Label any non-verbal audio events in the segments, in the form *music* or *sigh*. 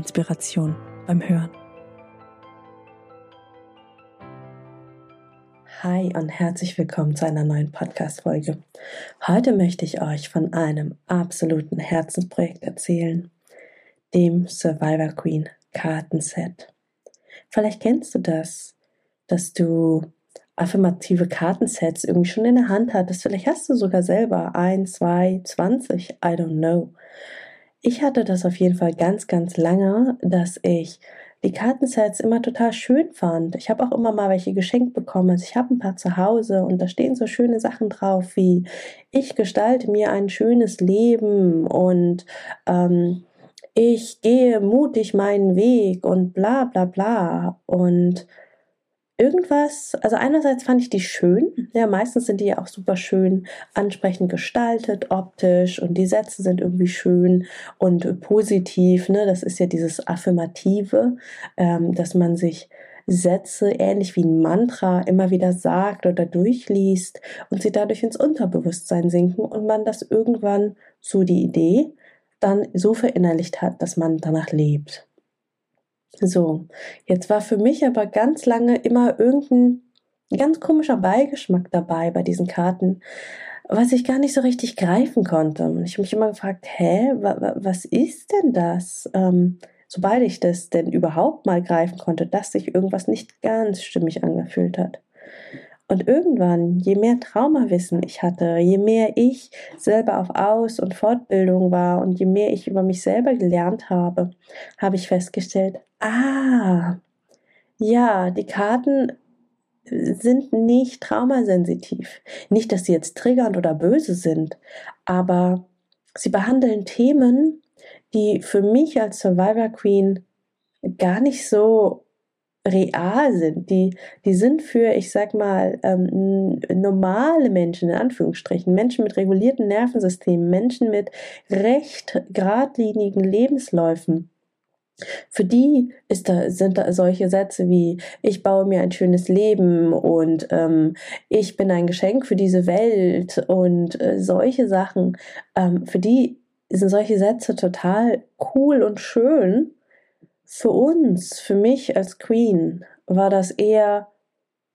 Inspiration beim Hören. Hi und herzlich willkommen zu einer neuen Podcast-Folge. Heute möchte ich euch von einem absoluten Herzensprojekt erzählen, dem Survivor Queen Kartenset. Vielleicht kennst du das, dass du affirmative Kartensets irgendwie schon in der Hand hattest. Vielleicht hast du sogar selber ein, zwei, zwanzig, I don't know. Ich hatte das auf jeden Fall ganz, ganz lange, dass ich die Kartensets immer total schön fand. Ich habe auch immer mal welche geschenkt bekommen. Also ich habe ein paar zu Hause und da stehen so schöne Sachen drauf wie ich gestalte mir ein schönes Leben und ähm, ich gehe mutig meinen Weg und bla bla bla. Und irgendwas, also einerseits fand ich die schön, ja, meistens sind die ja auch super schön ansprechend gestaltet, optisch und die Sätze sind irgendwie schön und positiv, ne, das ist ja dieses Affirmative, ähm, dass man sich Sätze ähnlich wie ein Mantra immer wieder sagt oder durchliest und sie dadurch ins Unterbewusstsein sinken und man das irgendwann, so die Idee, dann so verinnerlicht hat, dass man danach lebt. So, jetzt war für mich aber ganz lange immer irgendein ganz komischer Beigeschmack dabei bei diesen Karten, was ich gar nicht so richtig greifen konnte. Und ich habe mich immer gefragt, hä, was ist denn das? Ähm, sobald ich das denn überhaupt mal greifen konnte, dass sich irgendwas nicht ganz stimmig angefühlt hat. Und irgendwann, je mehr Traumawissen ich hatte, je mehr ich selber auf Aus- und Fortbildung war und je mehr ich über mich selber gelernt habe, habe ich festgestellt, ah, ja, die Karten sind nicht traumasensitiv. Nicht, dass sie jetzt triggernd oder böse sind, aber sie behandeln Themen, die für mich als Survivor Queen gar nicht so real sind, die, die sind für, ich sag mal, ähm, normale Menschen, in Anführungsstrichen, Menschen mit regulierten Nervensystemen, Menschen mit recht geradlinigen Lebensläufen. Für die ist da, sind da solche Sätze wie ich baue mir ein schönes Leben und ähm, ich bin ein Geschenk für diese Welt und äh, solche Sachen. Ähm, für die sind solche Sätze total cool und schön für uns, für mich als Queen, war das eher,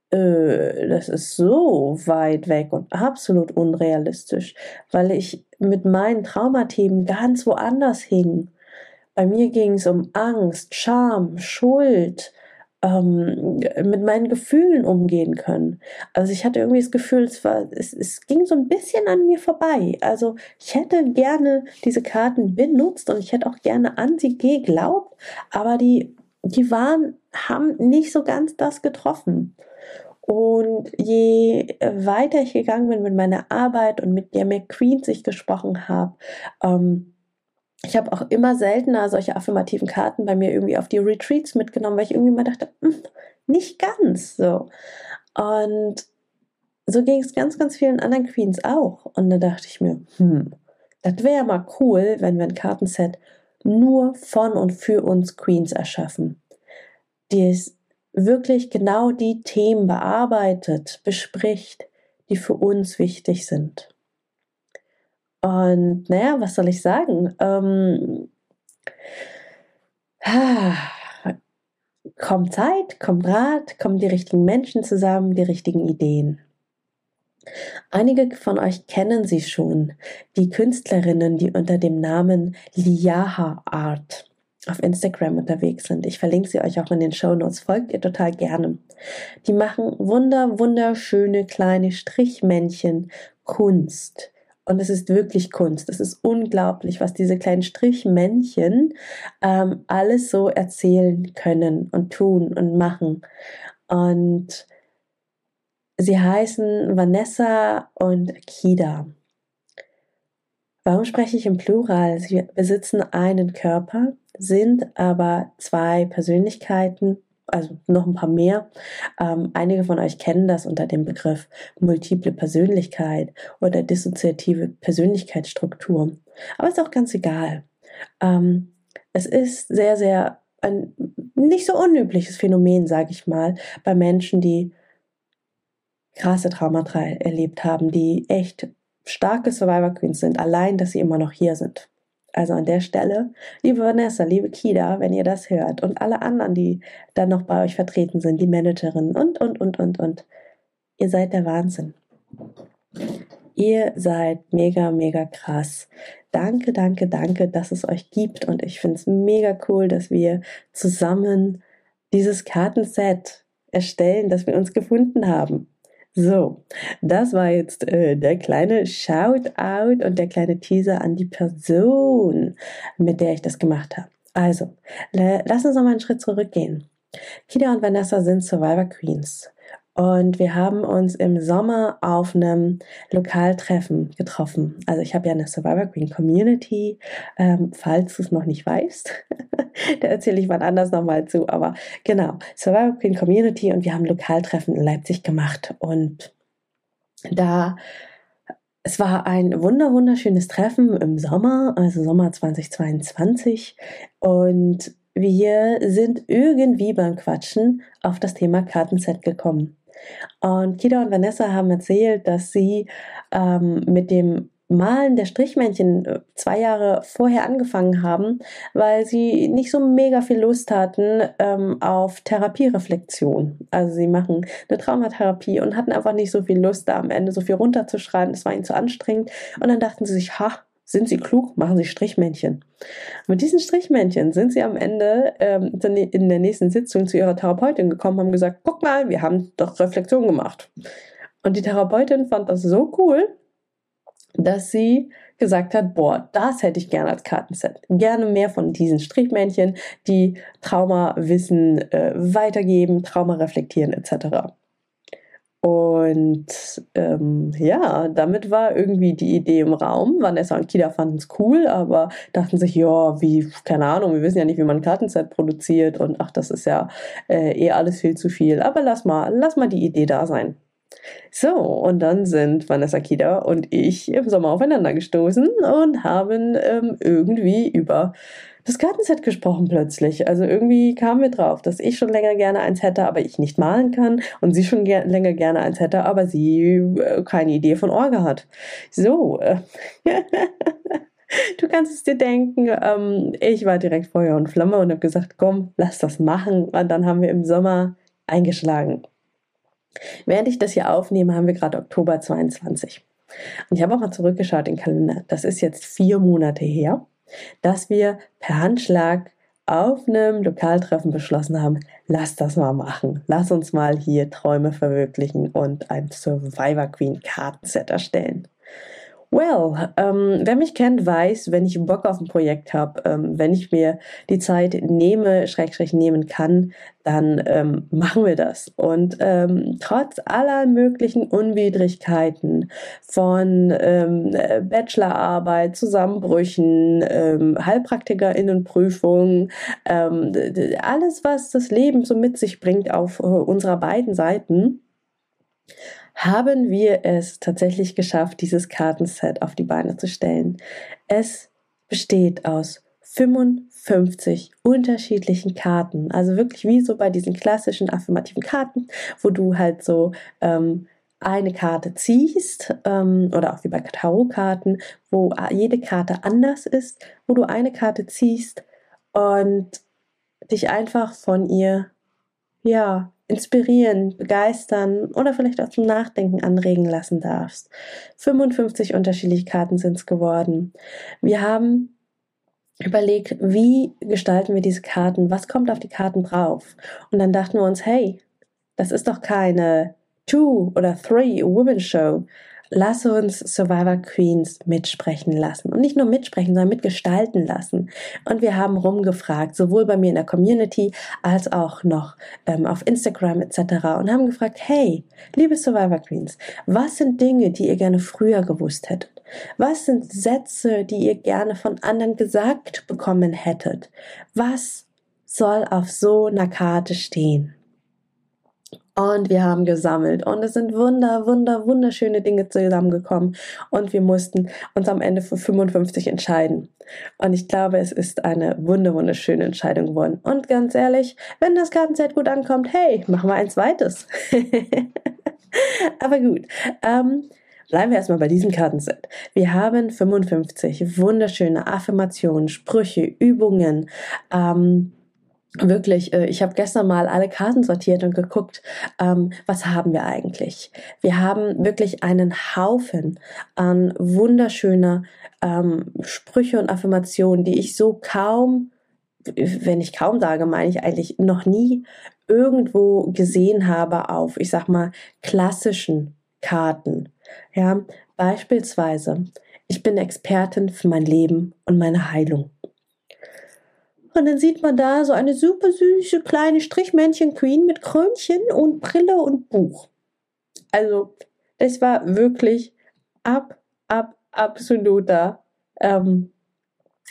äh, das ist so weit weg und absolut unrealistisch, weil ich mit meinen Traumathemen ganz woanders hing. Bei mir ging es um Angst, Scham, Schuld, ähm, mit meinen Gefühlen umgehen können. Also ich hatte irgendwie das Gefühl, es, war, es, es ging so ein bisschen an mir vorbei. Also ich hätte gerne diese Karten benutzt und ich hätte auch gerne an sie geglaubt, aber die, die waren, haben nicht so ganz das getroffen. Und je weiter ich gegangen bin mit meiner Arbeit und mit der McQueen ich gesprochen habe, ähm, ich habe auch immer seltener solche affirmativen Karten bei mir irgendwie auf die Retreats mitgenommen, weil ich irgendwie mal dachte, hm, nicht ganz so. Und so ging es ganz, ganz vielen anderen Queens auch. Und da dachte ich mir, hm, das wäre mal cool, wenn wir ein Kartenset nur von und für uns Queens erschaffen, die es wirklich genau die Themen bearbeitet, bespricht, die für uns wichtig sind. Und naja, was soll ich sagen? Ähm, kommt Zeit, kommt Rat, kommen die richtigen Menschen zusammen, die richtigen Ideen. Einige von euch kennen sie schon, die Künstlerinnen, die unter dem Namen Liaha Art auf Instagram unterwegs sind. Ich verlinke sie euch auch in den Show Notes. Folgt ihr total gerne. Die machen wunder, wunderschöne kleine Strichmännchen Kunst. Und es ist wirklich Kunst. Es ist unglaublich, was diese kleinen Strichmännchen ähm, alles so erzählen können und tun und machen. Und sie heißen Vanessa und Kida. Warum spreche ich im Plural? Sie besitzen einen Körper, sind aber zwei Persönlichkeiten, also noch ein paar mehr. Ähm, einige von euch kennen das unter dem Begriff multiple Persönlichkeit oder dissoziative Persönlichkeitsstruktur. Aber ist auch ganz egal. Ähm, es ist sehr, sehr ein nicht so unübliches Phänomen, sage ich mal, bei Menschen, die krasse Traumata erlebt haben, die echt starke Survivor Queens sind, allein, dass sie immer noch hier sind. Also an der Stelle, liebe Vanessa, liebe Kida, wenn ihr das hört und alle anderen, die dann noch bei euch vertreten sind, die Managerin und, und, und, und, und, ihr seid der Wahnsinn. Ihr seid mega, mega krass. Danke, danke, danke, dass es euch gibt und ich finde es mega cool, dass wir zusammen dieses Kartenset erstellen, das wir uns gefunden haben. So, das war jetzt äh, der kleine Shoutout und der kleine Teaser an die Person, mit der ich das gemacht habe. Also, lass uns noch mal einen Schritt zurückgehen. Kida und Vanessa sind Survivor Queens. Und wir haben uns im Sommer auf einem Lokaltreffen getroffen. Also ich habe ja eine Survivor Queen Community, ähm, falls du es noch nicht weißt. *laughs* da erzähle ich mal anders nochmal zu. Aber genau, Survivor Queen Community und wir haben Lokaltreffen in Leipzig gemacht. Und da es war ein wunder wunderschönes Treffen im Sommer, also Sommer 2022. Und wir sind irgendwie beim Quatschen auf das Thema Kartenset gekommen. Und Kida und Vanessa haben erzählt, dass sie ähm, mit dem Malen der Strichmännchen äh, zwei Jahre vorher angefangen haben, weil sie nicht so mega viel Lust hatten ähm, auf Therapiereflexion. Also sie machen eine Traumatherapie und hatten einfach nicht so viel Lust, da am Ende so viel runterzuschreiben. Das war ihnen zu anstrengend. Und dann dachten sie sich, ha, sind sie klug, machen sie Strichmännchen. Mit diesen Strichmännchen sind sie am Ende ähm, in der nächsten Sitzung zu ihrer Therapeutin gekommen, haben gesagt, guck mal, wir haben doch Reflexion gemacht. Und die Therapeutin fand das so cool, dass sie gesagt hat, boah, das hätte ich gerne als Kartenset. Gerne mehr von diesen Strichmännchen, die Traumawissen äh, weitergeben, Trauma reflektieren etc. Und ähm, ja, damit war irgendwie die Idee im Raum. Vanessa und Kida fanden es cool, aber dachten sich, ja, wie, keine Ahnung, wir wissen ja nicht, wie man ein Kartenset produziert und ach, das ist ja äh, eh alles viel zu viel. Aber lass mal, lass mal die Idee da sein. So, und dann sind Vanessa Kida und ich im Sommer aufeinander gestoßen und haben ähm, irgendwie über das Kartenset gesprochen plötzlich. Also irgendwie kamen wir drauf, dass ich schon länger gerne eins hätte, aber ich nicht malen kann und sie schon ger länger gerne eins hätte, aber sie äh, keine Idee von Orga hat. So. Äh, *laughs* du kannst es dir denken, ähm, ich war direkt Feuer und Flamme und habe gesagt, komm, lass das machen. Und dann haben wir im Sommer eingeschlagen. Während ich das hier aufnehme, haben wir gerade Oktober 22. Und ich habe auch mal zurückgeschaut in den Kalender. Das ist jetzt vier Monate her dass wir per Handschlag auf einem Lokaltreffen beschlossen haben, lass das mal machen. Lass uns mal hier Träume verwirklichen und ein Survivor Queen Kartenset erstellen. Well, ähm, wer mich kennt, weiß, wenn ich Bock auf ein Projekt habe, ähm, wenn ich mir die Zeit nehme, Schrägstrich nehmen kann, dann ähm, machen wir das. Und ähm, trotz aller möglichen Unwidrigkeiten von ähm, Bachelorarbeit, Zusammenbrüchen, ähm, Heilpraktikerinnenprüfungen, ähm, alles, was das Leben so mit sich bringt auf äh, unserer beiden Seiten, haben wir es tatsächlich geschafft, dieses Kartenset auf die Beine zu stellen. Es besteht aus 55 unterschiedlichen Karten. Also wirklich wie so bei diesen klassischen affirmativen Karten, wo du halt so ähm, eine Karte ziehst ähm, oder auch wie bei Tarotkarten, wo jede Karte anders ist, wo du eine Karte ziehst und dich einfach von ihr ja inspirieren, begeistern oder vielleicht auch zum Nachdenken anregen lassen darfst. 55 unterschiedliche Karten sind es geworden. Wir haben überlegt, wie gestalten wir diese Karten, was kommt auf die Karten drauf. Und dann dachten wir uns, hey, das ist doch keine Two- oder Three-Women-Show, lass uns Survivor Queens mitsprechen lassen. Und nicht nur mitsprechen, sondern mitgestalten lassen. Und wir haben rumgefragt, sowohl bei mir in der Community als auch noch ähm, auf Instagram etc. und haben gefragt, hey, liebe Survivor Queens, was sind Dinge, die ihr gerne früher gewusst hättet? Was sind Sätze, die ihr gerne von anderen gesagt bekommen hättet? Was soll auf so einer Karte stehen? Und wir haben gesammelt und es sind wunder, wunder, wunderschöne Dinge zusammengekommen und wir mussten uns am Ende für 55 entscheiden. Und ich glaube, es ist eine wunder, wunderschöne Entscheidung geworden. Und ganz ehrlich, wenn das Kartenset gut ankommt, hey, machen wir ein zweites. *laughs* Aber gut, ähm, Bleiben wir erstmal bei diesem Kartenset. Wir haben 55 wunderschöne Affirmationen, Sprüche, Übungen, ähm, wirklich, äh, ich habe gestern mal alle Karten sortiert und geguckt, ähm, was haben wir eigentlich. Wir haben wirklich einen Haufen an wunderschöner ähm, Sprüche und Affirmationen, die ich so kaum, wenn ich kaum sage, meine ich eigentlich noch nie irgendwo gesehen habe auf, ich sag mal, klassischen Karten. Ja, beispielsweise, ich bin Expertin für mein Leben und meine Heilung. Und dann sieht man da so eine super süße kleine Strichmännchen-Queen mit Krönchen und Brille und Buch. Also, es war wirklich ab, ab, absoluter, ähm,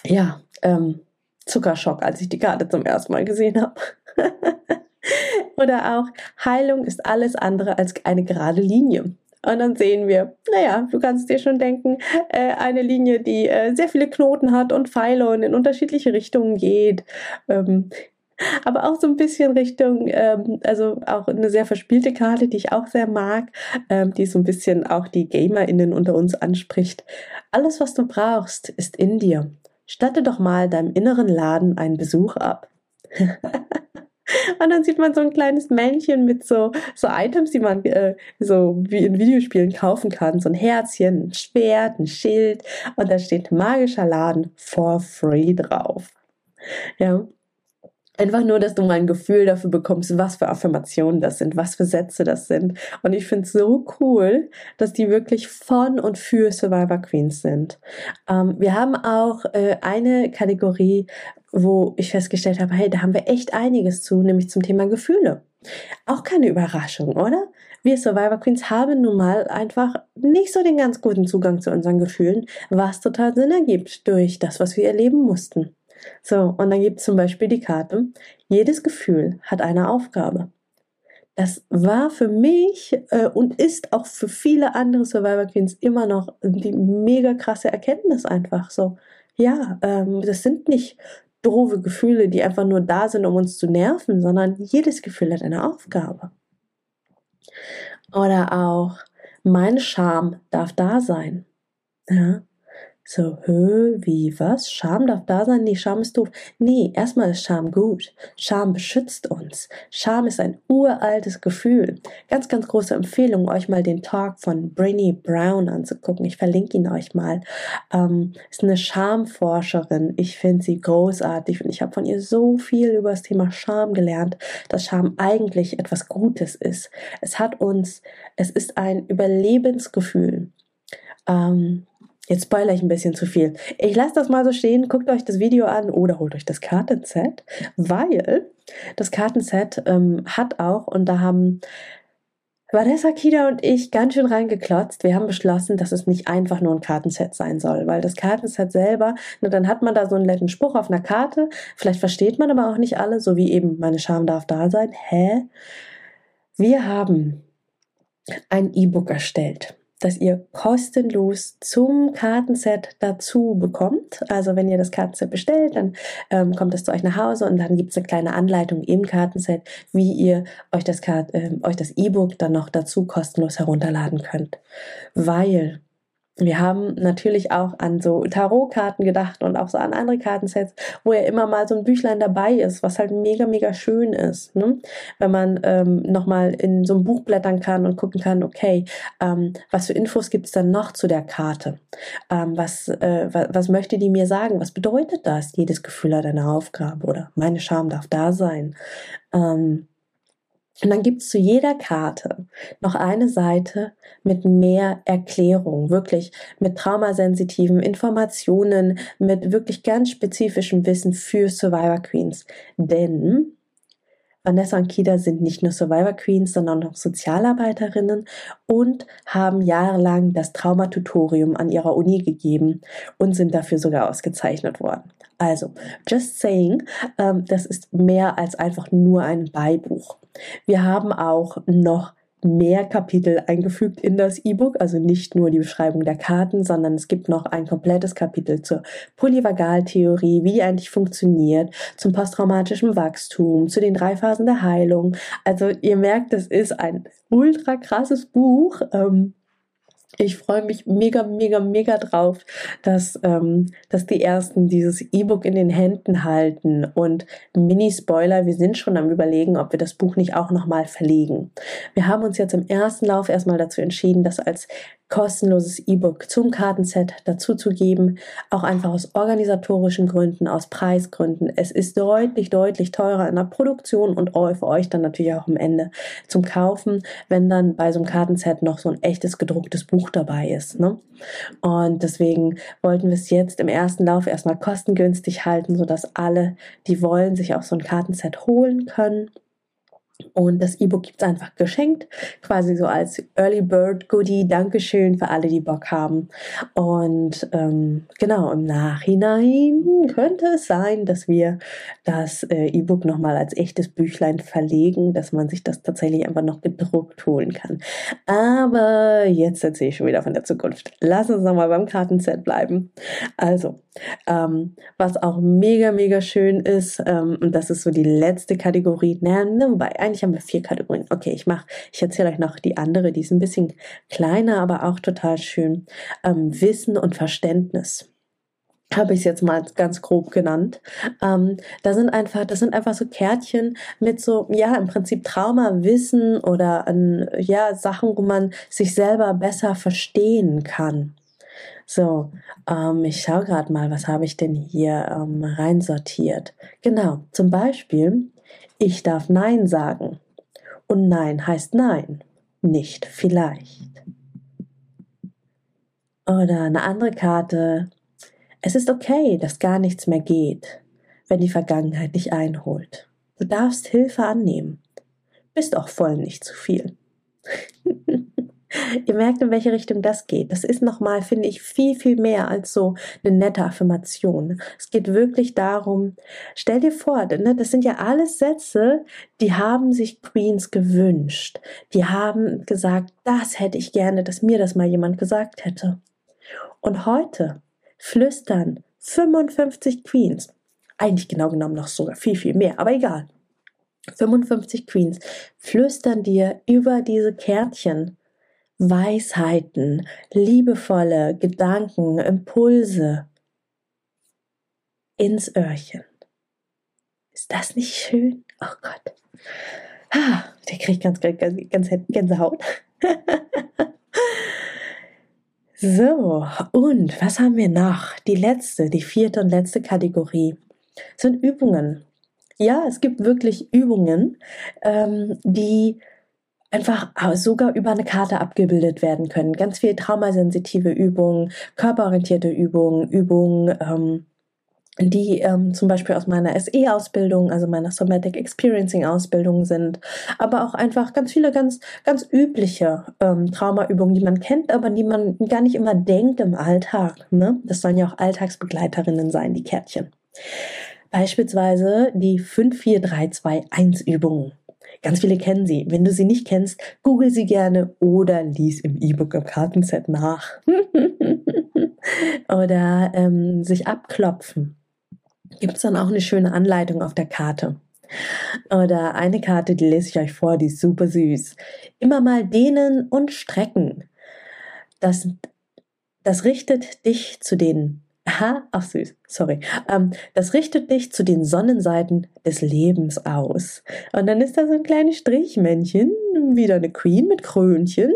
ja, ähm, Zuckerschock, als ich die Karte zum ersten Mal gesehen habe. *laughs* Oder auch, Heilung ist alles andere als eine gerade Linie. Und dann sehen wir, naja, du kannst dir schon denken, äh, eine Linie, die äh, sehr viele Knoten hat und Pfeile und in unterschiedliche Richtungen geht. Ähm, aber auch so ein bisschen Richtung, ähm, also auch eine sehr verspielte Karte, die ich auch sehr mag, ähm, die so ein bisschen auch die GamerInnen unter uns anspricht. Alles, was du brauchst, ist in dir. Statte doch mal deinem inneren Laden einen Besuch ab. *laughs* Und dann sieht man so ein kleines Männchen mit so, so Items, die man äh, so wie in Videospielen kaufen kann. So ein Herzchen, ein Schwert, ein Schild. Und da steht magischer Laden for free drauf. Ja. Einfach nur, dass du mal ein Gefühl dafür bekommst, was für Affirmationen das sind, was für Sätze das sind. Und ich finde es so cool, dass die wirklich von und für Survivor Queens sind. Ähm, wir haben auch äh, eine Kategorie, wo ich festgestellt habe, hey, da haben wir echt einiges zu, nämlich zum Thema Gefühle. Auch keine Überraschung, oder? Wir Survivor Queens haben nun mal einfach nicht so den ganz guten Zugang zu unseren Gefühlen, was total Sinn ergibt durch das, was wir erleben mussten. So, und dann gibt es zum Beispiel die Karte, jedes Gefühl hat eine Aufgabe. Das war für mich äh, und ist auch für viele andere Survivor Queens immer noch die mega krasse Erkenntnis einfach so. Ja, ähm, das sind nicht doofe Gefühle, die einfach nur da sind, um uns zu nerven, sondern jedes Gefühl hat eine Aufgabe. Oder auch, meine Scham darf da sein. Ja, so, hö, wie, was? Scham darf da sein? Nee, Scham ist doof. Nee, erstmal ist Scham gut. Scham beschützt uns. Scham ist ein uraltes Gefühl. Ganz, ganz große Empfehlung, euch mal den Talk von Brainy Brown anzugucken. Ich verlinke ihn euch mal. Ähm, ist eine Schamforscherin. Ich finde sie großartig und ich habe von ihr so viel über das Thema Scham gelernt, dass Scham eigentlich etwas Gutes ist. Es hat uns, es ist ein Überlebensgefühl. Ähm, Jetzt spoilere ich ein bisschen zu viel. Ich lasse das mal so stehen, guckt euch das Video an oder holt euch das Kartenset, weil das Kartenset ähm, hat auch, und da haben Vanessa, Kida und ich ganz schön reingeklotzt. Wir haben beschlossen, dass es nicht einfach nur ein Kartenset sein soll, weil das Kartenset selber, na, dann hat man da so einen netten Spruch auf einer Karte. Vielleicht versteht man aber auch nicht alle, so wie eben meine Scham darf da sein. Hä? Wir haben ein E-Book erstellt das ihr kostenlos zum Kartenset dazu bekommt. Also wenn ihr das Kartenset bestellt, dann ähm, kommt es zu euch nach Hause und dann gibt es eine kleine Anleitung im Kartenset, wie ihr euch das äh, euch das E-Book dann noch dazu kostenlos herunterladen könnt. Weil wir haben natürlich auch an so Tarotkarten gedacht und auch so an andere Kartensets, wo ja immer mal so ein Büchlein dabei ist, was halt mega, mega schön ist. Ne? Wenn man ähm, nochmal in so ein Buch blättern kann und gucken kann, okay, ähm, was für Infos gibt's dann noch zu der Karte? Ähm, was, äh, was möchte die mir sagen? Was bedeutet das? Jedes Gefühl hat eine Aufgabe oder meine Scham darf da sein. Ähm, und dann gibt's zu jeder Karte noch eine Seite mit mehr Erklärung, wirklich mit traumasensitiven Informationen, mit wirklich ganz spezifischem Wissen für Survivor Queens. Denn Vanessa und Kida sind nicht nur Survivor Queens, sondern auch Sozialarbeiterinnen und haben jahrelang das Traumatutorium an ihrer Uni gegeben und sind dafür sogar ausgezeichnet worden. Also, just saying, ähm, das ist mehr als einfach nur ein Beibuch. Wir haben auch noch mehr Kapitel eingefügt in das E-Book, also nicht nur die Beschreibung der Karten, sondern es gibt noch ein komplettes Kapitel zur Polyvagaltheorie, wie die eigentlich funktioniert, zum posttraumatischen Wachstum, zu den drei Phasen der Heilung. Also ihr merkt, es ist ein ultra krasses Buch. Ähm, ich freue mich mega, mega, mega drauf, dass, ähm, dass die ersten dieses E-Book in den Händen halten. Und Mini-Spoiler, wir sind schon am Überlegen, ob wir das Buch nicht auch nochmal verlegen. Wir haben uns jetzt im ersten Lauf erstmal dazu entschieden, das als kostenloses E-Book zum Kartenset dazuzugeben, auch einfach aus organisatorischen Gründen, aus Preisgründen. Es ist deutlich, deutlich teurer in der Produktion und für euch dann natürlich auch am Ende zum Kaufen, wenn dann bei so einem Kartenset noch so ein echtes gedrucktes Buch dabei ist. Ne? Und deswegen wollten wir es jetzt im ersten Lauf erstmal kostengünstig halten, sodass alle, die wollen, sich auch so ein Kartenset holen können. Und das E-Book gibt es einfach geschenkt, quasi so als Early Bird Goodie. Dankeschön für alle, die Bock haben. Und ähm, genau, im Nachhinein könnte es sein, dass wir das äh, E-Book nochmal als echtes Büchlein verlegen, dass man sich das tatsächlich einfach noch gedruckt holen kann. Aber jetzt erzähle ich schon wieder von der Zukunft. Lass uns nochmal beim Kartenset bleiben. Also, ähm, was auch mega, mega schön ist, ähm, und das ist so die letzte Kategorie, naja, ne, wobei, eigentlich haben wir vier Kategorien. Okay, ich mache, ich erzähle euch noch die andere, die ist ein bisschen kleiner, aber auch total schön. Ähm, Wissen und Verständnis habe ich es jetzt mal ganz grob genannt. Ähm, da sind einfach, das sind einfach so Kärtchen mit so, ja, im Prinzip Traumawissen oder an, ja, Sachen, wo man sich selber besser verstehen kann. So, ähm, ich schaue gerade mal, was habe ich denn hier ähm, reinsortiert. Genau, zum Beispiel, ich darf Nein sagen. Und Nein heißt Nein, nicht vielleicht. Oder eine andere Karte. Es ist okay, dass gar nichts mehr geht, wenn die Vergangenheit dich einholt. Du darfst Hilfe annehmen. Bist auch voll nicht zu viel. *laughs* *laughs* Ihr merkt, in welche Richtung das geht. Das ist nochmal, finde ich, viel, viel mehr als so eine nette Affirmation. Es geht wirklich darum, stell dir vor, ne, das sind ja alles Sätze, die haben sich Queens gewünscht. Die haben gesagt, das hätte ich gerne, dass mir das mal jemand gesagt hätte. Und heute flüstern 55 Queens, eigentlich genau genommen noch sogar viel, viel mehr, aber egal. 55 Queens flüstern dir über diese Kärtchen Weisheiten, liebevolle Gedanken, Impulse ins Öhrchen. Ist das nicht schön? Oh Gott. Ah, der kriegt ganz, ganz, ganz Gänsehaut. *laughs* so, und was haben wir noch? Die letzte, die vierte und letzte Kategorie sind Übungen. Ja, es gibt wirklich Übungen, ähm, die einfach sogar über eine Karte abgebildet werden können. Ganz viel traumasensitive Übungen, körperorientierte Übungen, Übungen, ähm, die ähm, zum Beispiel aus meiner SE-Ausbildung, also meiner Somatic Experiencing-Ausbildung sind, aber auch einfach ganz viele ganz, ganz übliche ähm, Traumaübungen, die man kennt, aber die man gar nicht immer denkt im Alltag. Ne? Das sollen ja auch Alltagsbegleiterinnen sein, die Kärtchen. Beispielsweise die 54321-Übungen. Ganz viele kennen sie. Wenn du sie nicht kennst, google sie gerne oder lies im E-Book im Kartenset nach. *laughs* oder ähm, sich abklopfen. Gibt es dann auch eine schöne Anleitung auf der Karte. Oder eine Karte, die lese ich euch vor, die ist super süß. Immer mal dehnen und strecken. Das, das richtet dich zu den Aha, ach süß, sorry. Ähm, das richtet dich zu den Sonnenseiten des Lebens aus. Und dann ist da so ein kleines Strichmännchen, wieder eine Queen mit Krönchen.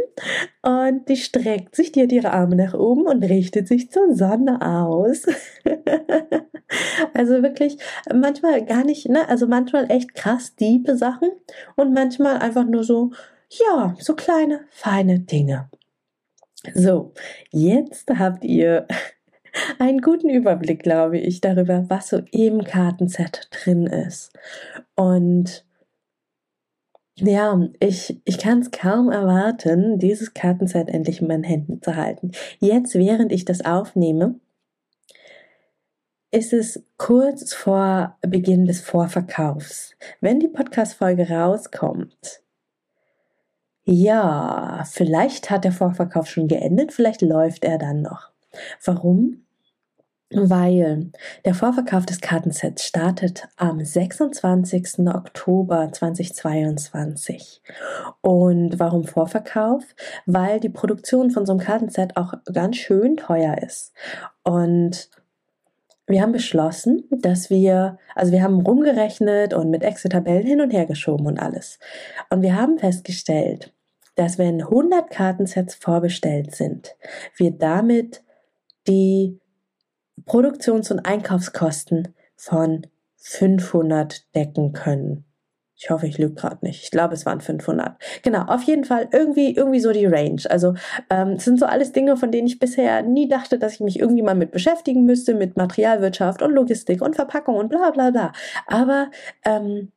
Und die streckt sich, die ihre Arme nach oben und richtet sich zur Sonne aus. *laughs* also wirklich, manchmal gar nicht, ne? Also manchmal echt krass diepe Sachen und manchmal einfach nur so, ja, so kleine, feine Dinge. So, jetzt habt ihr einen guten Überblick, glaube ich, darüber, was so im Kartenset drin ist. Und ja, ich, ich kann es kaum erwarten, dieses Kartenset endlich in meinen Händen zu halten. Jetzt, während ich das aufnehme, ist es kurz vor Beginn des Vorverkaufs. Wenn die Podcast-Folge rauskommt, ja, vielleicht hat der Vorverkauf schon geendet, vielleicht läuft er dann noch. Warum? Weil der Vorverkauf des Kartensets startet am 26. Oktober 2022. Und warum Vorverkauf? Weil die Produktion von so einem Kartenset auch ganz schön teuer ist. Und wir haben beschlossen, dass wir, also wir haben rumgerechnet und mit Excel-Tabellen hin und her geschoben und alles. Und wir haben festgestellt, dass wenn 100 Kartensets vorbestellt sind, wir damit die Produktions- und Einkaufskosten von 500 decken können. Ich hoffe, ich lüge gerade nicht. Ich glaube, es waren 500. Genau, auf jeden Fall irgendwie, irgendwie so die Range. Also ähm, es sind so alles Dinge, von denen ich bisher nie dachte, dass ich mich irgendwie mal mit beschäftigen müsste, mit Materialwirtschaft und Logistik und Verpackung und bla bla bla. Aber ähm,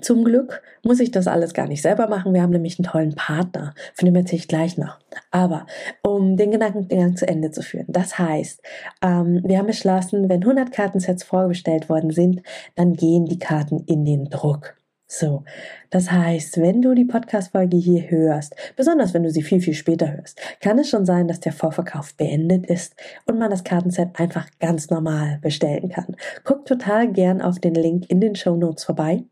zum Glück muss ich das alles gar nicht selber machen. Wir haben nämlich einen tollen Partner, von dem erzähle ich gleich noch. Aber um den Gedankengang zu Ende zu führen, das heißt, ähm, wir haben beschlossen, wenn 100 Kartensets vorgestellt worden sind, dann gehen die Karten in den Druck. So, das heißt, wenn du die Podcast-Folge hier hörst, besonders wenn du sie viel, viel später hörst, kann es schon sein, dass der Vorverkauf beendet ist und man das Kartenset einfach ganz normal bestellen kann. Guck total gern auf den Link in den Show Notes vorbei.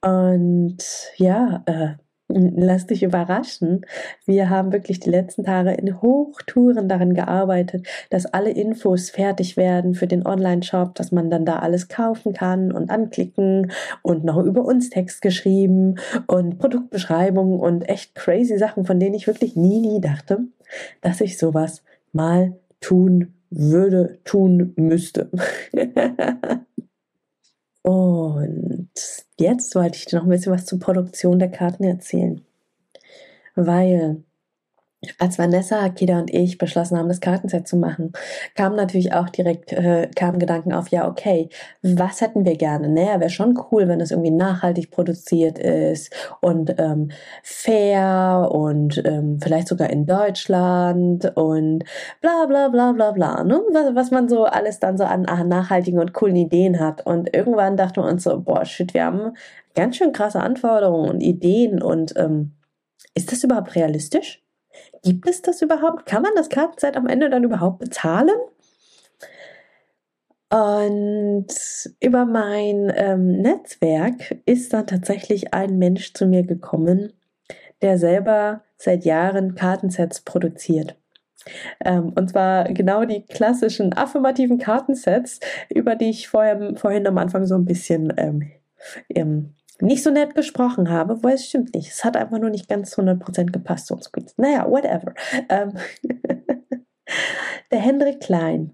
Und ja, äh, lass dich überraschen. Wir haben wirklich die letzten Tage in Hochtouren daran gearbeitet, dass alle Infos fertig werden für den Online-Shop, dass man dann da alles kaufen kann und anklicken und noch über uns Text geschrieben und Produktbeschreibungen und echt crazy Sachen, von denen ich wirklich nie, nie dachte, dass ich sowas mal tun würde, tun müsste. *laughs* Und jetzt wollte ich dir noch ein bisschen was zur Produktion der Karten erzählen. Weil als Vanessa, Akida und ich beschlossen haben, das Kartenset zu machen, kamen natürlich auch direkt äh, kamen Gedanken auf, ja, okay, was hätten wir gerne? Naja, wäre schon cool, wenn es irgendwie nachhaltig produziert ist und ähm, fair und ähm, vielleicht sogar in Deutschland und bla bla bla bla bla, ne? was, was man so alles dann so an, an nachhaltigen und coolen Ideen hat. Und irgendwann dachten wir uns so, boah, shit, wir haben ganz schön krasse Anforderungen und Ideen und ähm, ist das überhaupt realistisch? Gibt es das überhaupt? Kann man das Kartenzeit am Ende dann überhaupt bezahlen? Und über mein ähm, Netzwerk ist dann tatsächlich ein Mensch zu mir gekommen, der selber seit Jahren Kartensets produziert. Ähm, und zwar genau die klassischen affirmativen Kartensets, über die ich vorher, vorhin am Anfang so ein bisschen ähm, nicht so nett gesprochen habe, weil es stimmt nicht. Es hat einfach nur nicht ganz 100% gepasst zu uns Queens. Naja, whatever. Ähm *laughs* der Hendrik Klein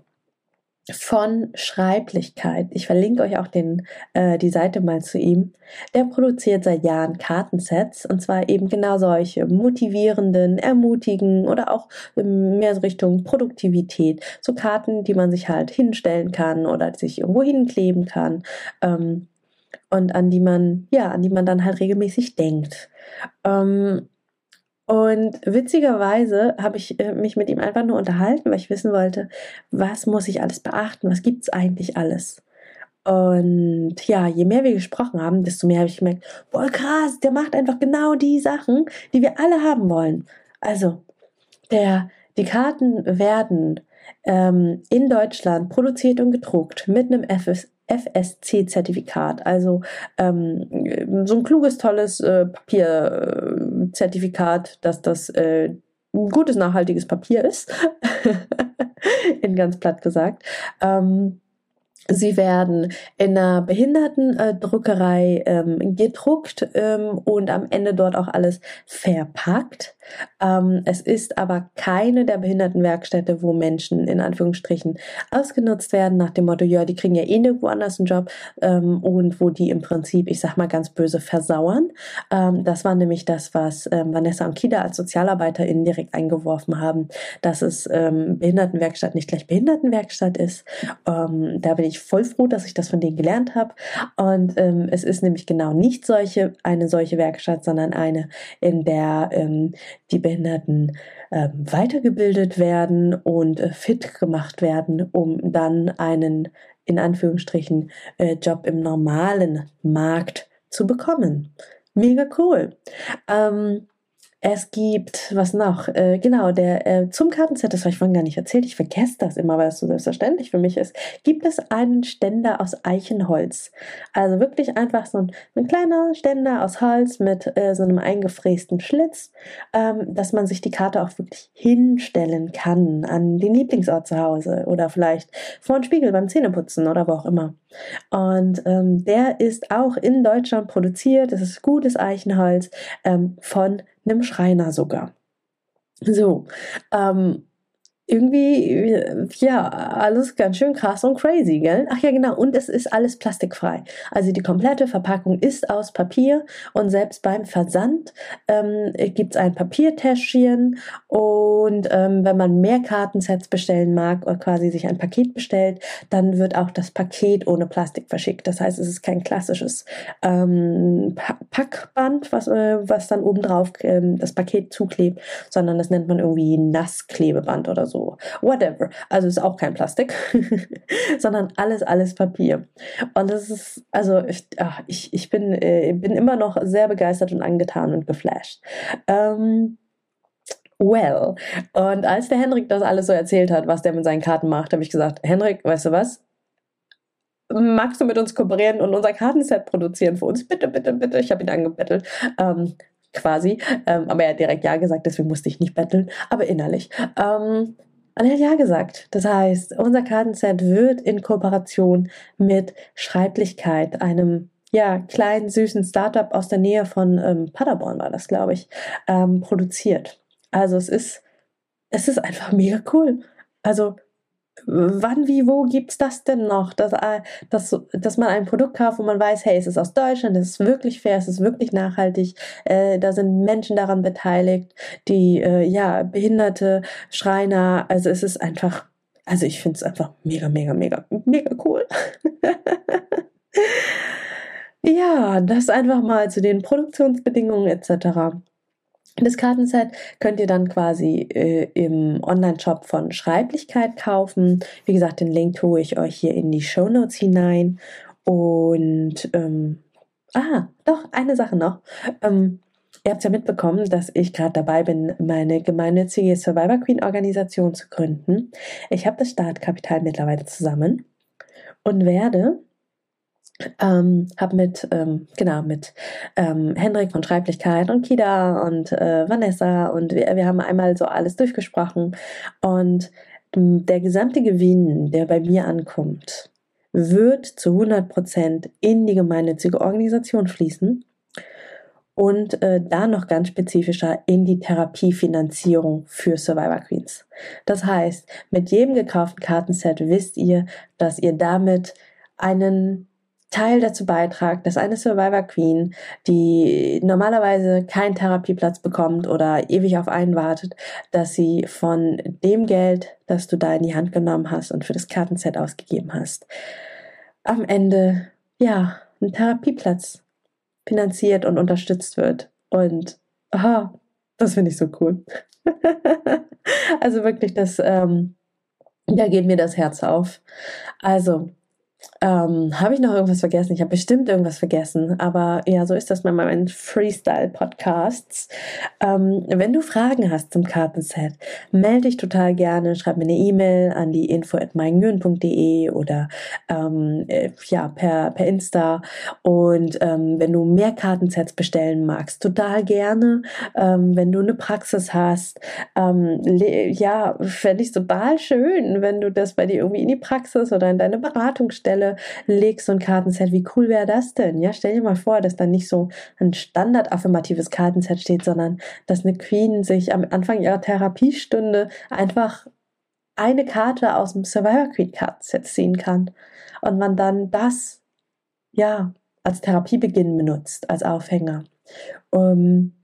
von Schreiblichkeit, ich verlinke euch auch den, äh, die Seite mal zu ihm, der produziert seit Jahren Kartensets und zwar eben genau solche motivierenden, ermutigen oder auch mehr Richtung Produktivität. So Karten, die man sich halt hinstellen kann oder sich irgendwo hinkleben kann. Ähm, und an die man, ja, an die man dann halt regelmäßig denkt. Ähm, und witzigerweise habe ich äh, mich mit ihm einfach nur unterhalten, weil ich wissen wollte, was muss ich alles beachten, was gibt es eigentlich alles. Und ja, je mehr wir gesprochen haben, desto mehr habe ich gemerkt, boah krass, der macht einfach genau die Sachen, die wir alle haben wollen. Also, der, die Karten werden ähm, in Deutschland produziert und gedruckt mit einem FS, FSC-Zertifikat, also ähm, so ein kluges, tolles äh, Papierzertifikat, dass das äh, ein gutes, nachhaltiges Papier ist, *laughs* in ganz platt gesagt. Ähm, Sie werden in einer Behindertendruckerei ähm, gedruckt ähm, und am Ende dort auch alles verpackt. Ähm, es ist aber keine der Behindertenwerkstätte, wo Menschen in Anführungsstrichen ausgenutzt werden, nach dem Motto, ja, die kriegen ja eh nirgendwo anders einen Job ähm, und wo die im Prinzip, ich sag mal ganz böse, versauern. Ähm, das war nämlich das, was ähm, Vanessa und Kida als SozialarbeiterInnen direkt eingeworfen haben, dass es ähm, Behindertenwerkstatt nicht gleich Behindertenwerkstatt ist. Ähm, da bin ich voll froh, dass ich das von denen gelernt habe. Und es ist nämlich genau nicht solche, eine solche Werkstatt, sondern eine, in der die Behinderten ähm, weitergebildet werden und äh, fit gemacht werden, um dann einen in Anführungsstrichen äh, Job im normalen Markt zu bekommen. Mega cool. Ähm, es gibt, was noch? Äh, genau, der äh, zum Kartenset, das habe ich vorhin gar nicht erzählt, ich vergesse das immer, weil es so selbstverständlich für mich ist, gibt es einen Ständer aus Eichenholz. Also wirklich einfach so ein, ein kleiner Ständer aus Holz mit äh, so einem eingefrästen Schlitz, ähm, dass man sich die Karte auch wirklich hinstellen kann an den Lieblingsort zu Hause oder vielleicht vor den Spiegel beim Zähneputzen oder wo auch immer. Und ähm, der ist auch in Deutschland produziert. Das ist gutes Eichenholz ähm, von einem Schreiner sogar. So, ähm, irgendwie, ja, alles ganz schön krass und crazy, gell? Ach ja, genau. Und es ist alles plastikfrei. Also die komplette Verpackung ist aus Papier und selbst beim Versand ähm, gibt es ein Papiertäschchen und ähm, wenn man mehr Kartensets bestellen mag oder quasi sich ein Paket bestellt, dann wird auch das Paket ohne Plastik verschickt. Das heißt, es ist kein klassisches ähm, Packband, was, äh, was dann obendrauf ähm, das Paket zuklebt, sondern das nennt man irgendwie Nassklebeband oder so so, whatever. Also ist auch kein Plastik, *laughs* sondern alles, alles Papier. Und das ist, also ich, ach, ich, ich bin, äh, bin immer noch sehr begeistert und angetan und geflasht. Ähm, well. Und als der Henrik das alles so erzählt hat, was der mit seinen Karten macht, habe ich gesagt, Henrik, weißt du was? Magst du mit uns kooperieren und unser Kartenset produzieren für uns? Bitte, bitte, bitte. Ich habe ihn angebettelt. Ähm, quasi. Ähm, aber er hat direkt Ja gesagt, deswegen musste ich nicht betteln, aber innerlich. Ähm, und er hat Ja gesagt. Das heißt, unser Kartenset wird in Kooperation mit Schreiblichkeit, einem ja, kleinen, süßen Startup aus der Nähe von ähm, Paderborn war das, glaube ich, ähm, produziert. Also es ist, es ist einfach mega cool. Also wann, wie, wo gibt's das denn noch, dass, äh, dass, dass man ein Produkt kauft, wo man weiß, hey, es ist aus Deutschland, es ist wirklich fair, es ist wirklich nachhaltig, äh, da sind Menschen daran beteiligt, die, äh, ja, Behinderte, Schreiner, also es ist einfach, also ich finde es einfach mega, mega, mega, mega cool. *laughs* ja, das einfach mal zu den Produktionsbedingungen etc. Das Kartenset könnt ihr dann quasi äh, im Online-Shop von Schreiblichkeit kaufen. Wie gesagt, den Link tue ich euch hier in die Show Notes hinein. Und ähm, ah, doch, eine Sache noch. Ähm, ihr habt ja mitbekommen, dass ich gerade dabei bin, meine gemeinnützige Survivor Queen Organisation zu gründen. Ich habe das Startkapital mittlerweile zusammen und werde ähm, habe mit, ähm, genau, mit ähm, Hendrik von Schreiblichkeit und Kida und äh, Vanessa und wir, wir haben einmal so alles durchgesprochen und der gesamte Gewinn, der bei mir ankommt, wird zu 100 Prozent in die gemeinnützige Organisation fließen und äh, da noch ganz spezifischer in die Therapiefinanzierung für Survivor Queens. Das heißt, mit jedem gekauften Kartenset wisst ihr, dass ihr damit einen Teil dazu beitragt, dass eine Survivor Queen, die normalerweise keinen Therapieplatz bekommt oder ewig auf einen wartet, dass sie von dem Geld, das du da in die Hand genommen hast und für das Kartenset ausgegeben hast, am Ende, ja, ein Therapieplatz finanziert und unterstützt wird. Und, aha, das finde ich so cool. *laughs* also wirklich, das, ähm, da geht mir das Herz auf. Also, ähm, habe ich noch irgendwas vergessen? Ich habe bestimmt irgendwas vergessen, aber ja, so ist das bei meinen Freestyle-Podcasts. Ähm, wenn du Fragen hast zum Kartenset, melde dich total gerne, schreib mir eine E-Mail an die info at oder ähm, äh, ja, per, per Insta. Und ähm, wenn du mehr Kartensets bestellen magst, total gerne. Ähm, wenn du eine Praxis hast, ähm, ja, fände ich total schön, wenn du das bei dir irgendwie in die Praxis oder in deine Beratungsstelle Stelle legst so ein Kartenset. Wie cool wäre das denn? Ja, stell dir mal vor, dass da nicht so ein standard-affirmatives Kartenset steht, sondern dass eine Queen sich am Anfang ihrer Therapiestunde einfach eine Karte aus dem Survivor Queen Kartenset ziehen kann und man dann das, ja, als Therapiebeginn benutzt, als Aufhänger. Um,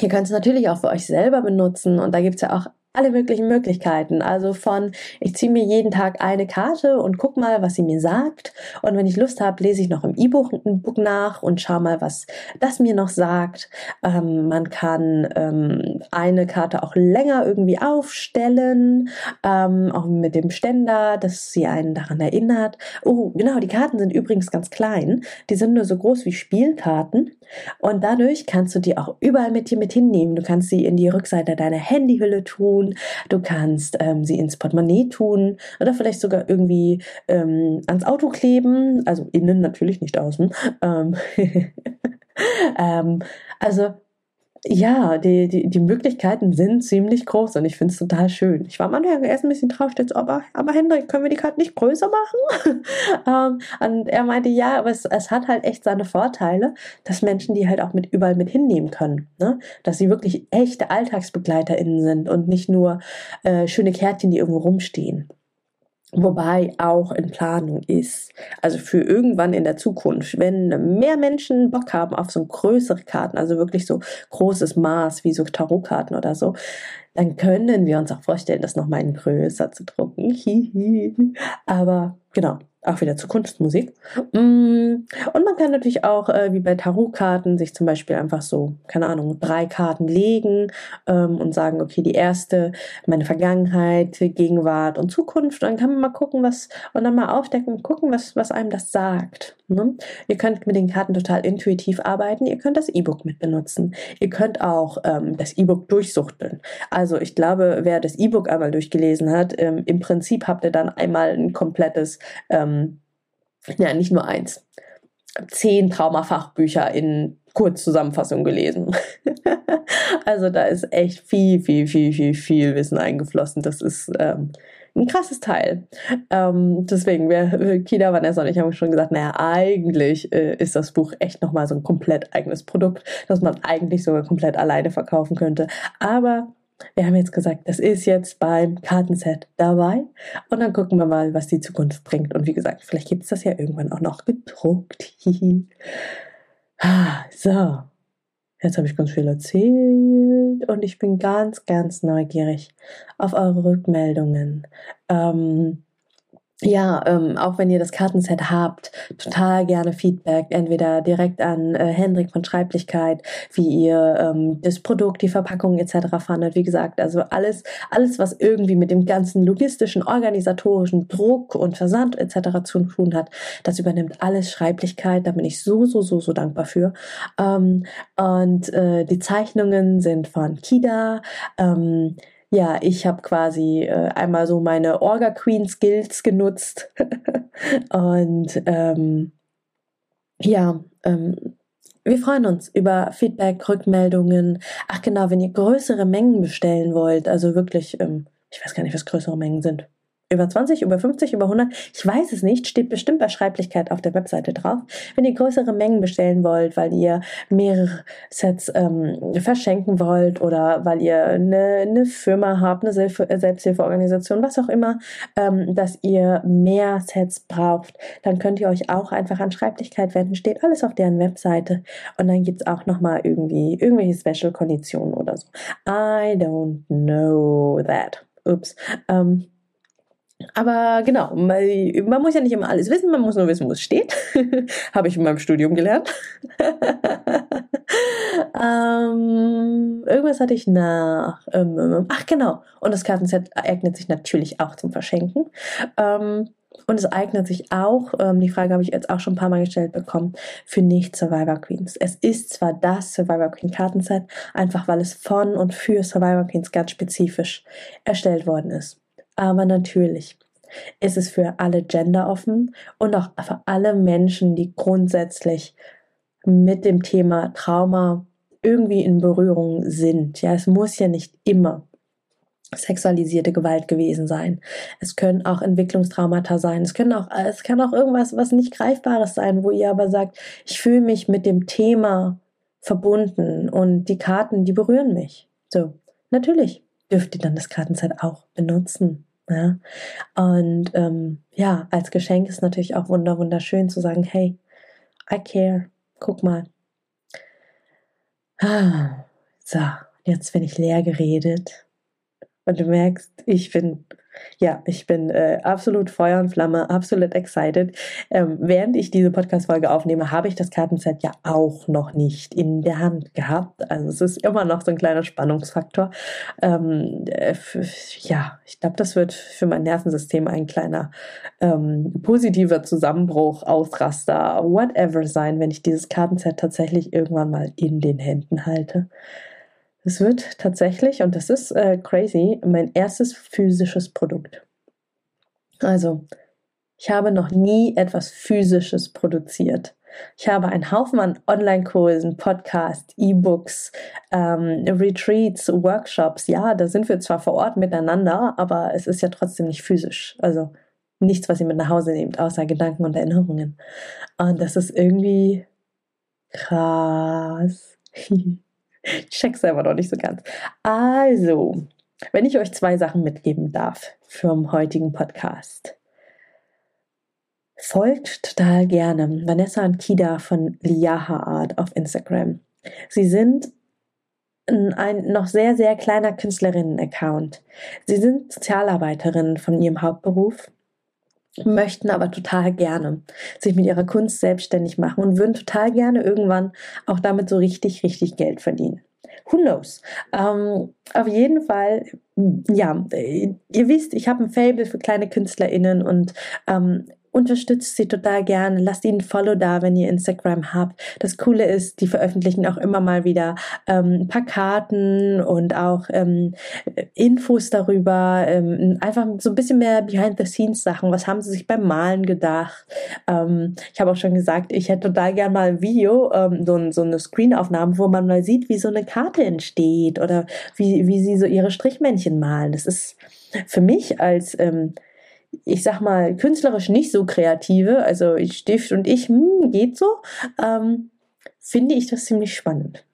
ihr könnt es natürlich auch für euch selber benutzen und da gibt es ja auch alle möglichen Möglichkeiten. Also von, ich ziehe mir jeden Tag eine Karte und guck mal, was sie mir sagt. Und wenn ich Lust habe, lese ich noch im E-Book nach und schau mal, was das mir noch sagt. Ähm, man kann ähm, eine Karte auch länger irgendwie aufstellen, ähm, auch mit dem Ständer, dass sie einen daran erinnert. Oh, genau, die Karten sind übrigens ganz klein. Die sind nur so groß wie Spielkarten. Und dadurch kannst du die auch überall mit dir mit hinnehmen. Du kannst sie in die Rückseite deiner Handyhülle tun, du kannst ähm, sie ins Portemonnaie tun oder vielleicht sogar irgendwie ähm, ans Auto kleben, also innen natürlich nicht außen. Ähm, *laughs* ähm also ja, die, die, die Möglichkeiten sind ziemlich groß und ich finde es total schön. Ich war am Anfang erst ein bisschen traurig, aber, aber Hendrik, können wir die Karte nicht größer machen? *laughs* ähm, und er meinte, ja, aber es, es hat halt echt seine Vorteile, dass Menschen die halt auch mit überall mit hinnehmen können. Ne? Dass sie wirklich echte AlltagsbegleiterInnen sind und nicht nur äh, schöne Kärtchen, die irgendwo rumstehen. Wobei auch in Planung ist. Also für irgendwann in der Zukunft, wenn mehr Menschen Bock haben auf so größere Karten, also wirklich so großes Maß wie so Tarotkarten oder so, dann können wir uns auch vorstellen, das nochmal in größer zu drucken. Aber genau, auch wieder Zukunftsmusik. Mm, und man kann natürlich auch, äh, wie bei Tarotkarten, sich zum Beispiel einfach so, keine Ahnung, drei Karten legen ähm, und sagen, okay, die erste, meine Vergangenheit, Gegenwart und Zukunft. dann kann man mal gucken, was, und dann mal aufdecken und gucken, was, was einem das sagt. Ne? Ihr könnt mit den Karten total intuitiv arbeiten. Ihr könnt das E-Book mit benutzen. Ihr könnt auch ähm, das E-Book durchsuchteln. Also ich glaube, wer das E-Book einmal durchgelesen hat, ähm, im Prinzip habt ihr dann einmal ein komplettes ähm, ähm, ja, nicht nur eins, zehn Traumafachbücher in Kurzzusammenfassung gelesen. *laughs* also da ist echt viel, viel, viel, viel, viel Wissen eingeflossen. Das ist ähm, ein krasses Teil. Ähm, deswegen, wir, *laughs* Kida, Vanessa und ich haben schon gesagt, naja, eigentlich äh, ist das Buch echt nochmal so ein komplett eigenes Produkt, das man eigentlich sogar komplett alleine verkaufen könnte. Aber wir haben jetzt gesagt, das ist jetzt beim Kartenset dabei. Und dann gucken wir mal, was die Zukunft bringt. Und wie gesagt, vielleicht gibt es das ja irgendwann auch noch gedruckt. *laughs* so, jetzt habe ich ganz viel erzählt und ich bin ganz, ganz neugierig auf eure Rückmeldungen. Ähm, ja, ähm, auch wenn ihr das Kartenset habt, total gerne Feedback, entweder direkt an äh, Hendrik von Schreiblichkeit, wie ihr ähm, das Produkt, die Verpackung etc. fandet. Wie gesagt, also alles, alles, was irgendwie mit dem ganzen logistischen, organisatorischen Druck und Versand etc. zu tun hat, das übernimmt alles Schreiblichkeit. Da bin ich so, so, so, so dankbar für. Ähm, und äh, die Zeichnungen sind von Kida. Ähm, ja, ich habe quasi äh, einmal so meine Orga Queen Skills genutzt *laughs* und ähm, ja, ähm, wir freuen uns über Feedback, Rückmeldungen. Ach genau, wenn ihr größere Mengen bestellen wollt, also wirklich, ähm, ich weiß gar nicht, was größere Mengen sind über 20, über 50, über 100, ich weiß es nicht, steht bestimmt bei Schreiblichkeit auf der Webseite drauf. Wenn ihr größere Mengen bestellen wollt, weil ihr mehrere Sets ähm, verschenken wollt oder weil ihr eine, eine Firma habt, eine Selbsthilfeorganisation, was auch immer, ähm, dass ihr mehr Sets braucht, dann könnt ihr euch auch einfach an Schreiblichkeit wenden. Steht alles auf deren Webseite und dann gibt's auch nochmal irgendwie irgendwelche Special-Konditionen oder so. I don't know that. Ups. Ähm, aber genau, man, muss ja nicht immer alles wissen, man muss nur wissen, wo es steht. *laughs* Habe ich in meinem Studium gelernt. *laughs* ähm, irgendwas hatte ich nach. Ähm, ähm, ähm, ach genau, und das Kartenset eignet sich natürlich auch zum Verschenken. Ähm, und es eignet sich auch, ähm, die Frage habe ich jetzt auch schon ein paar Mal gestellt bekommen, für Nicht-Survivor Queens. Es ist zwar das Survivor Queen Kartenset, einfach weil es von und für Survivor Queens ganz spezifisch erstellt worden ist. Aber natürlich ist es für alle Gender offen und auch für alle Menschen, die grundsätzlich mit dem Thema Trauma irgendwie in Berührung sind. Ja, es muss ja nicht immer sexualisierte Gewalt gewesen sein. Es können auch Entwicklungstraumata sein. Es können auch, es kann auch irgendwas, was nicht greifbares sein, wo ihr aber sagt, ich fühle mich mit dem Thema verbunden und die Karten, die berühren mich. So, natürlich dürft ihr dann das Kartenset auch benutzen. Ja? Und ähm, ja, als Geschenk ist natürlich auch wunder wunderschön zu sagen, hey, I care, guck mal. Ah, so, jetzt bin ich leer geredet. Und du merkst, ich bin ja, ich bin äh, absolut Feuer und Flamme, absolut excited. Ähm, während ich diese Podcast-Folge aufnehme, habe ich das Kartenset ja auch noch nicht in der Hand gehabt. Also es ist immer noch so ein kleiner Spannungsfaktor. Ähm, äh, ja, ich glaube, das wird für mein Nervensystem ein kleiner ähm, positiver Zusammenbruch, Ausraster, whatever sein, wenn ich dieses Kartenset tatsächlich irgendwann mal in den Händen halte. Es wird tatsächlich, und das ist äh, crazy, mein erstes physisches Produkt. Also, ich habe noch nie etwas Physisches produziert. Ich habe einen Haufen an Online-Kursen, Podcasts, E-Books, ähm, Retreats, Workshops. Ja, da sind wir zwar vor Ort miteinander, aber es ist ja trotzdem nicht physisch. Also nichts, was ihr mit nach Hause nehmt, außer Gedanken und Erinnerungen. Und das ist irgendwie krass. *laughs* *laughs* Ich check's selber noch nicht so ganz. Also, wenn ich euch zwei Sachen mitgeben darf vom heutigen Podcast. Folgt total gerne Vanessa und Kida von Liaha Art auf Instagram. Sie sind ein noch sehr, sehr kleiner Künstlerinnen-Account. Sie sind Sozialarbeiterinnen von ihrem Hauptberuf möchten aber total gerne sich mit ihrer Kunst selbstständig machen und würden total gerne irgendwann auch damit so richtig, richtig Geld verdienen. Who knows? Ähm, auf jeden Fall, ja, ihr wisst, ich habe ein Fable für kleine KünstlerInnen und ähm, unterstützt sie total gerne. Lasst ihnen ein Follow da, wenn ihr Instagram habt. Das Coole ist, die veröffentlichen auch immer mal wieder ähm, ein paar Karten und auch ähm, Infos darüber. Ähm, einfach so ein bisschen mehr Behind-the-Scenes-Sachen. Was haben sie sich beim Malen gedacht? Ähm, ich habe auch schon gesagt, ich hätte total gerne mal ein Video, ähm, so, so eine Screenaufnahme, wo man mal sieht, wie so eine Karte entsteht oder wie, wie sie so ihre Strichmännchen malen. Das ist für mich als ähm, ich sag mal, künstlerisch nicht so kreative, also Stift und ich, hm, geht so, ähm, finde ich das ziemlich spannend.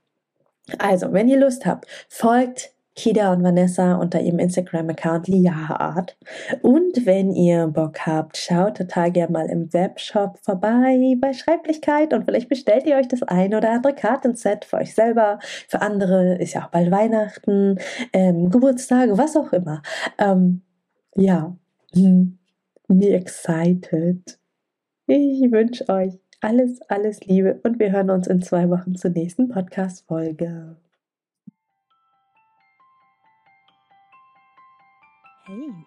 Also, wenn ihr Lust habt, folgt Kida und Vanessa unter ihrem Instagram-Account Art. Und wenn ihr Bock habt, schaut total gerne mal im Webshop vorbei bei Schreiblichkeit und vielleicht bestellt ihr euch das ein oder andere Kartenset für euch selber, für andere ist ja auch bald Weihnachten, ähm, Geburtstage, was auch immer. Ähm, ja, me excited. Ich wünsche euch alles, alles Liebe und wir hören uns in zwei Wochen zur nächsten Podcast-Folge. Hey,